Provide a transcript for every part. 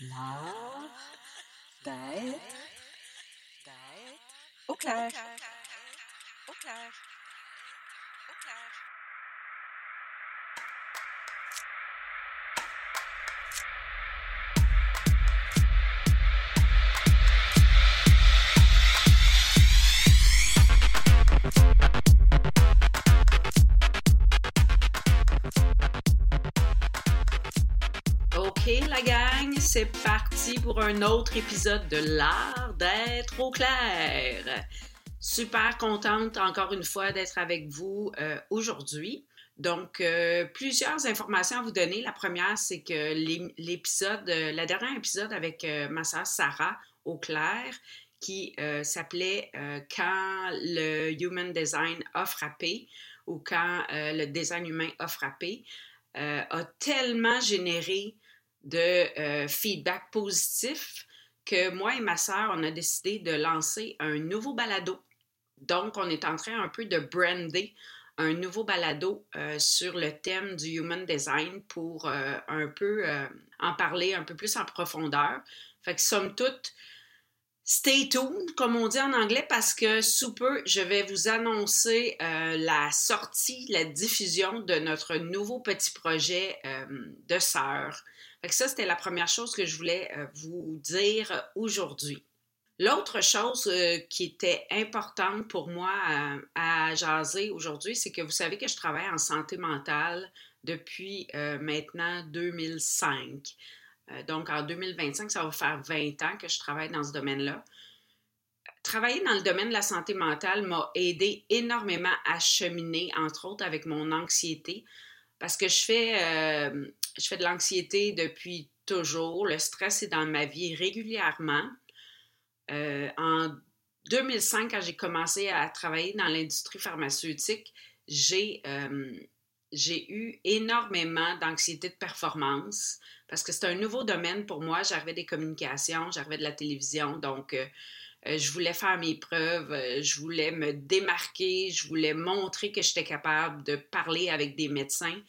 L'art d'être au clair. Au clair. Au c'est parti pour un autre épisode de l'art d'être au clair. Super contente encore une fois d'être avec vous euh, aujourd'hui. Donc, euh, plusieurs informations à vous donner. La première, c'est que l'épisode, euh, la dernière épisode avec ma sœur Sarah au clair, qui s'appelait Quand le Human Design a frappé ou Quand le design humain a frappé, a tellement généré de euh, feedback positif que moi et ma sœur, on a décidé de lancer un nouveau balado. Donc, on est en train un peu de brander un nouveau balado euh, sur le thème du human design pour euh, un peu en parler un peu plus en profondeur. Fait que somme toute, Stay tuned, comme on dit en anglais, parce que sous peu, je vais vous annoncer la sortie, la diffusion de notre nouveau petit projet de sœur ça, c'était la première chose que je voulais euh, vous dire aujourd'hui. L'autre chose euh, qui était importante pour moi euh, à, jaser aujourd'hui, c'est que vous savez que je travaille en santé mentale depuis maintenant 2005. donc, en 2025, ça va faire 20 ans que je travaille dans ce domaine-là. Travailler dans le domaine de la santé mentale m'a aidé énormément à cheminer, entre autres avec mon anxiété, parce que je fais je fais de l'anxiété depuis toujours. Le stress est dans ma vie régulièrement. Euh, en 2005, quand j'ai commencé à travailler dans l'industrie pharmaceutique, j'ai euh, eu énormément d'anxiété de performance parce que c'est un nouveau domaine pour moi. J'arrivais des communications, j'arrivais de la télévision, donc euh, je voulais faire mes preuves, je voulais me démarquer, je voulais montrer que j'étais capable de parler avec des médecins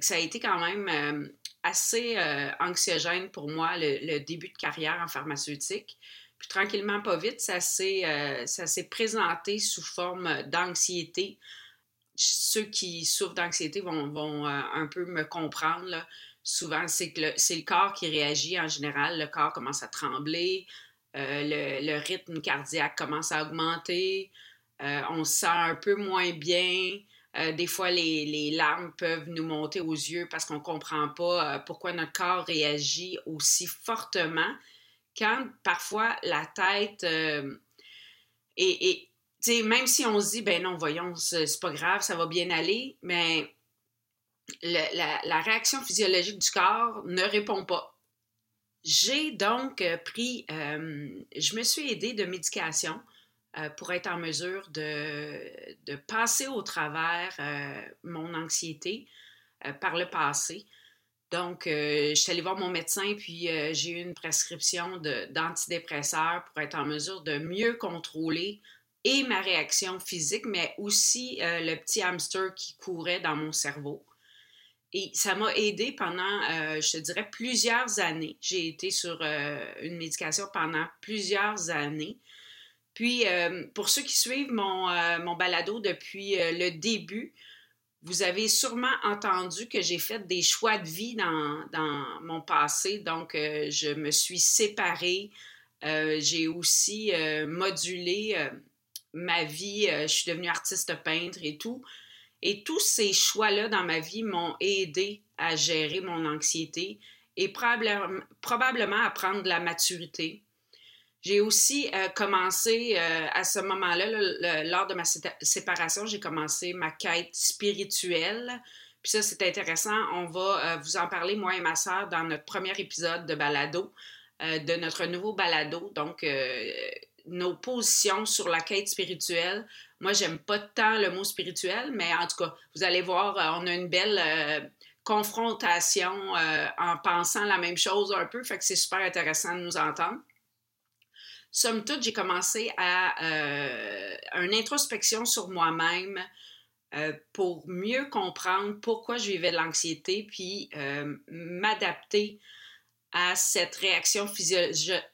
ça a été quand même euh, assez euh, anxiogène pour moi, le, début de carrière en pharmaceutique. Puis tranquillement, pas vite, ça s'est, euh, présenté sous forme d'anxiété. Ceux qui souffrent d'anxiété vont, un peu me comprendre. Souvent, c'est que c'est le corps qui réagit en général. Le corps commence à trembler, le, rythme cardiaque commence à augmenter, on se sent un peu moins bien. Euh, des fois, les, larmes peuvent nous monter aux yeux parce qu'on ne comprend pas euh, pourquoi notre corps réagit aussi fortement quand parfois la tête euh, et, même si on se dit, ben non, voyons, c'est pas grave, ça va bien aller, mais la, réaction physiologique du corps ne répond pas. J'ai donc pris, je me suis aidée de médication euh, pour être en mesure de, passer au travers euh, mon anxiété euh, par le passé. Donc, je suis allée voir mon médecin, puis j'ai eu une prescription d'antidépresseurs pour être en mesure de mieux contrôler et ma réaction physique, mais aussi le petit hamster qui courait dans mon cerveau. Et ça m'a aidé pendant, je te dirais, plusieurs années. J'ai été sur une médication pendant plusieurs années. Puis, euh, pour ceux qui suivent mon, euh, mon balado depuis euh, le début, vous avez sûrement entendu que j'ai fait des choix de vie dans, dans mon passé. Donc, je me suis séparée. j'ai aussi modulé ma vie. je suis devenue artiste peintre et tout. Et tous ces choix-là dans ma vie m'ont aidé à gérer mon anxiété et probablement, à prendre de la maturité j'ai aussi euh, commencé euh, à ce moment-là, lors de ma séparation, j'ai commencé ma quête spirituelle. Puis ça, c'est intéressant. On va euh, vous en parler, moi et ma sœur, dans notre premier épisode de balado, de notre nouveau balado. Donc, nos positions sur la quête spirituelle. Moi, j'aime pas tant le mot spirituel, mais en tout cas, vous allez voir, on a une belle confrontation en pensant la même chose un peu. Fait que c'est super intéressant de nous entendre. Somme toute, j'ai commencé à euh, une introspection sur moi-même euh, pour mieux comprendre pourquoi je vivais de l'anxiété, puis euh, m'adapter à cette réaction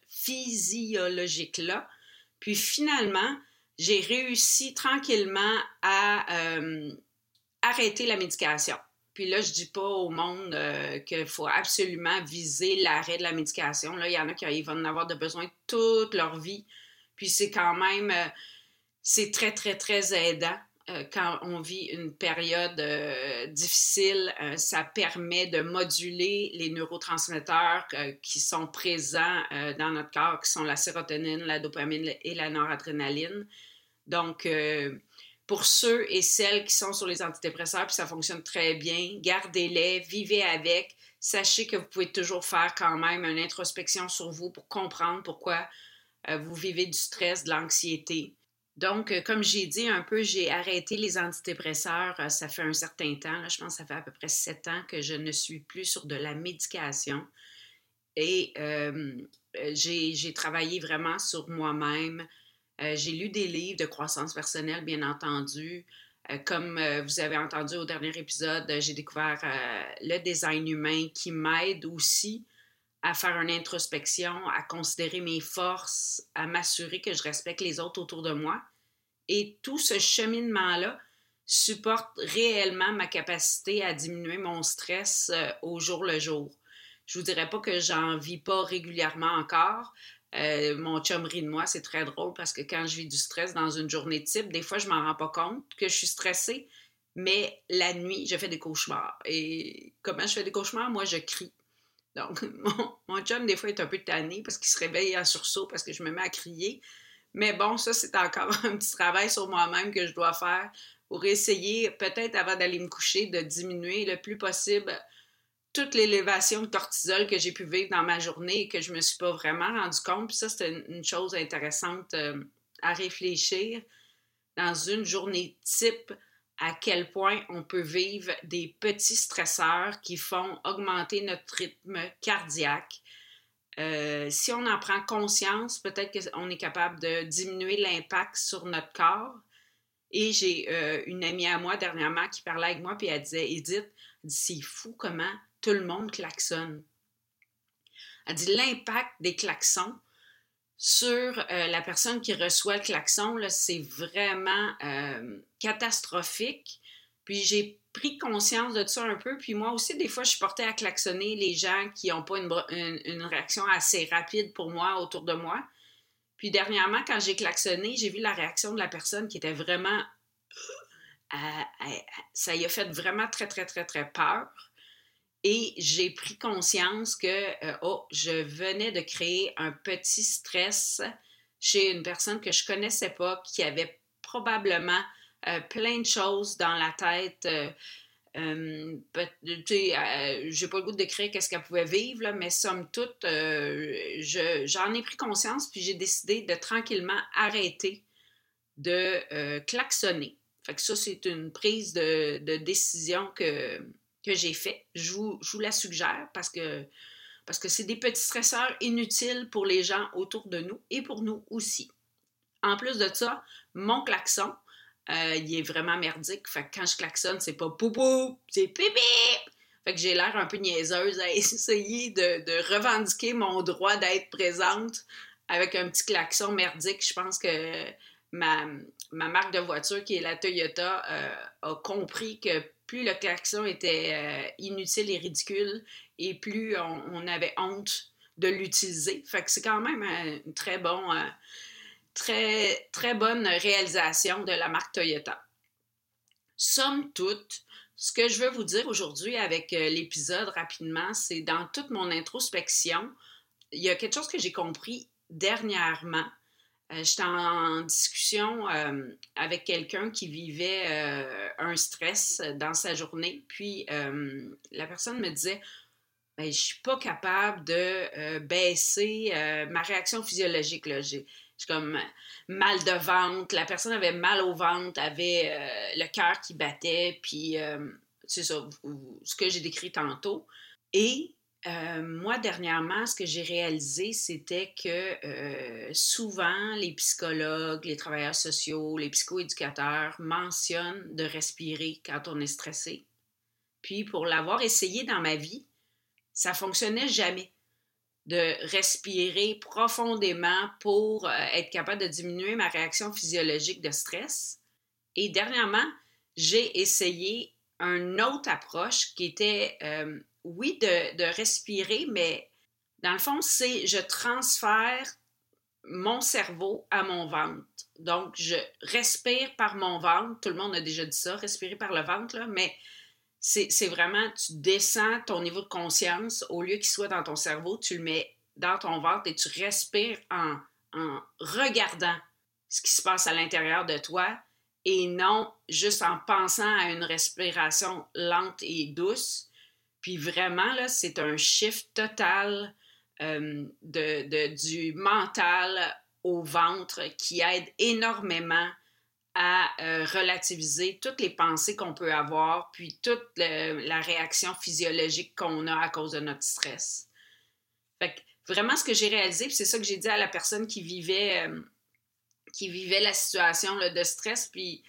physiologique-là. Puis finalement, j'ai réussi tranquillement à euh, arrêter la médication. Puis là, je dis pas au monde qu'il faut absolument viser l'arrêt de la médication. Là, il y en a qui vont en avoir de besoin toute leur vie. Puis c'est quand même, c'est très, très, très aidant euh, quand on vit une période euh, difficile, euh, ça permet de moduler les neurotransmetteurs qui sont présents dans notre corps, qui sont la sérotonine, la dopamine et la noradrénaline. Donc, pour ceux et celles qui sont sur les antidépresseurs, puis ça fonctionne très bien, gardez-les, vivez avec. Sachez que vous pouvez toujours faire quand même une introspection sur vous pour comprendre pourquoi vous vivez du stress, de l'anxiété. Donc, euh, comme j'ai dit un peu, j'ai arrêté les antidépresseurs, euh, ça fait un certain temps, je pense que ça fait à peu près sept ans que je ne suis plus sur de la médication. Et euh, j'ai travaillé vraiment sur moi-même. j'ai lu des livres de croissance personnelle, bien entendu. comme vous avez entendu au dernier épisode, j'ai découvert le design humain qui m'aide aussi à faire une introspection, à considérer mes forces, à m'assurer que je respecte les autres autour de moi. Et tout ce cheminement-là supporte réellement ma capacité à diminuer mon stress euh, au jour le jour. Je vous dirais pas que j'en vis pas régulièrement encore. Euh, mon chum rit de moi, c'est très drôle parce que quand je vis du stress dans une journée type, des fois je m'en rends pas compte que je suis stressée, mais la nuit, je fais des cauchemars. Et comment je fais des cauchemars? Moi, je crie. Donc, mon, chum, des fois, est un peu tanné parce qu'il se réveille en sursaut parce que je me mets à crier. Mais bon, ça, c'est encore un petit travail sur moi-même que je dois faire pour essayer, peut-être avant d'aller me coucher, de diminuer le plus possible toute l'élévation de cortisol que j'ai pu vivre dans ma journée et que je ne me suis pas vraiment rendu compte. Puis ça, c'est une, chose intéressante euh, à réfléchir dans une journée type à quel point on peut vivre des petits stresseurs qui font augmenter notre rythme cardiaque. Euh, si on en prend conscience, peut-être qu'on est capable de diminuer l'impact sur notre corps. Et j'ai euh, une amie à moi dernièrement qui parlait avec moi, puis elle disait Edith, c'est fou comment tout le monde klaxonne. Elle dit l'impact des klaxons sur euh, la personne qui reçoit le klaxon, c'est vraiment euh, catastrophique. Puis j'ai pris conscience de ça un peu. Puis moi aussi, des fois, je suis portée à klaxonner les gens qui n'ont pas une, réaction assez rapide pour moi autour de moi. Puis dernièrement, quand j'ai klaxonné, j'ai vu la réaction de la personne qui était vraiment... Euh, ça y a fait vraiment très, très, très, très peur. Et j'ai pris conscience que, euh, oh, je venais de créer un petit stress chez une personne que je connaissais pas, qui avait probablement euh, plein de choses dans la tête. Euh, euh j'ai pas le goût de décrire qu'est-ce qu'elle pouvait vivre, mais somme toute, j'en ai pris conscience, puis j'ai décidé de tranquillement arrêter de klaxonner. Fait que ça, c'est une prise de décision que, que j'ai fait. Je vous, la suggère parce que parce que c'est des petits stresseurs inutiles pour les gens autour de nous et pour nous aussi. En plus de ça, mon klaxon, euh, il est vraiment merdique. Fait que quand je klaxonne, c'est pas poupou, c'est pipi. Fait que j'ai l'air un peu niaiseuse à essayer de, de revendiquer mon droit d'être présente avec un petit klaxon merdique. Je pense que ma, ma marque de voiture, qui est la Toyota, euh, a compris que plus le klaxon était euh, inutile et ridicule, et plus on, avait honte de l'utiliser. Fait que c'est quand même une euh, très, très bonne réalisation de la marque Toyota. Somme toute, ce que je veux vous dire aujourd'hui avec l'épisode rapidement, c'est dans toute mon introspection, il y a quelque chose que j'ai compris dernièrement euh, j'étais en, discussion euh, avec quelqu'un qui vivait euh, un stress dans sa journée. Puis la personne me disait ben, Je suis pas capable de baisser ma réaction physiologique. J'ai comme mal de ventre. La personne avait mal au ventre, avait le cœur qui battait. Puis c'est ça, ce que j'ai décrit tantôt. Et euh, moi, dernièrement, ce que j'ai réalisé, c'était que euh, souvent, les psychologues, les travailleurs sociaux, les psychoéducateurs mentionnent de respirer quand on est stressé. Puis, pour l'avoir essayé dans ma vie, ça fonctionnait jamais de respirer profondément pour euh, être capable de diminuer ma réaction physiologique de stress. Et dernièrement, j'ai essayé une autre approche qui était, oui, de, respirer, mais dans le fond, c'est je transfère mon cerveau à mon ventre. Donc, je respire par mon ventre. Tout le monde a déjà dit ça, respirer par le ventre, mais c'est vraiment, tu descends ton niveau de conscience, au lieu qu'il soit dans ton cerveau, tu le mets dans ton ventre et tu respires en regardant ce qui se passe à l'intérieur de toi et non juste en pensant à une respiration lente et douce. Puis vraiment, c'est un shift total euh, du mental au ventre qui aide énormément à euh, relativiser toutes les pensées qu'on peut avoir, puis toute la réaction physiologique qu'on a à cause de notre stress. Fait que vraiment, ce que j'ai réalisé, puis c'est ça que j'ai dit à la personne qui vivait, euh, qui vivait la situation de stress, puis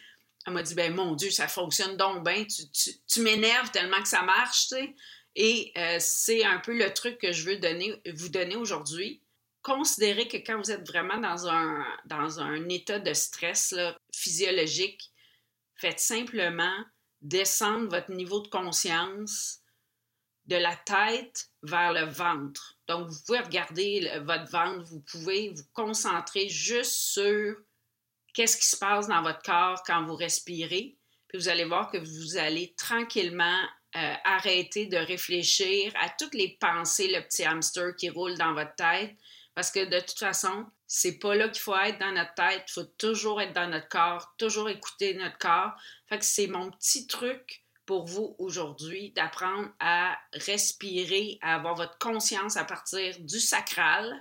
elle m'a dit, ben mon Dieu, ça fonctionne donc bien, tu, tu, m'énerves tellement que ça marche, tu sais. Et euh, c'est un peu le truc que je veux donner, vous donner aujourd'hui considérez que quand vous êtes vraiment dans un, dans un état de stress physiologique, faites simplement descendre votre niveau de conscience de la tête vers le ventre. Donc, vous pouvez regarder votre ventre, vous pouvez vous concentrer juste sur qu'est-ce qui se passe dans votre corps quand vous respirez. Puis vous allez voir que vous allez tranquillement euh, arrêter de réfléchir à toutes les pensées, le petit hamster qui roule dans votre tête, parce que de toute façon, c'est pas là qu'il faut être dans notre tête. Il faut toujours être dans notre corps, toujours écouter notre corps. Fait que c'est mon petit truc pour vous aujourd'hui d'apprendre à respirer, à avoir votre conscience à partir du sacral.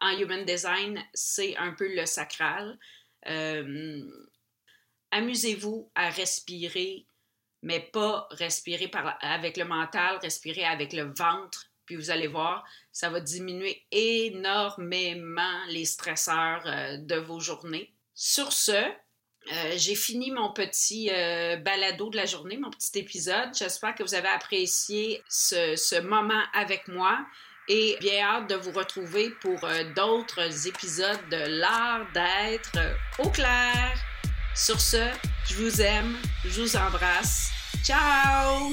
En Human Design, c'est un peu le sacral. Euh, amusez-vous à respirer, mais pas respirer avec le mental, respirer avec le ventre puis vous allez voir, ça va diminuer énormément les stresseurs euh, de vos journées. Sur ce, euh, j'ai fini mon petit balado de la journée, mon petit épisode. J'espère que vous avez apprécié ce, moment avec moi et bien hâte de vous retrouver pour d'autres épisodes de l'art d'être au clair. Sur ce, je vous aime, je vous embrasse. Ciao!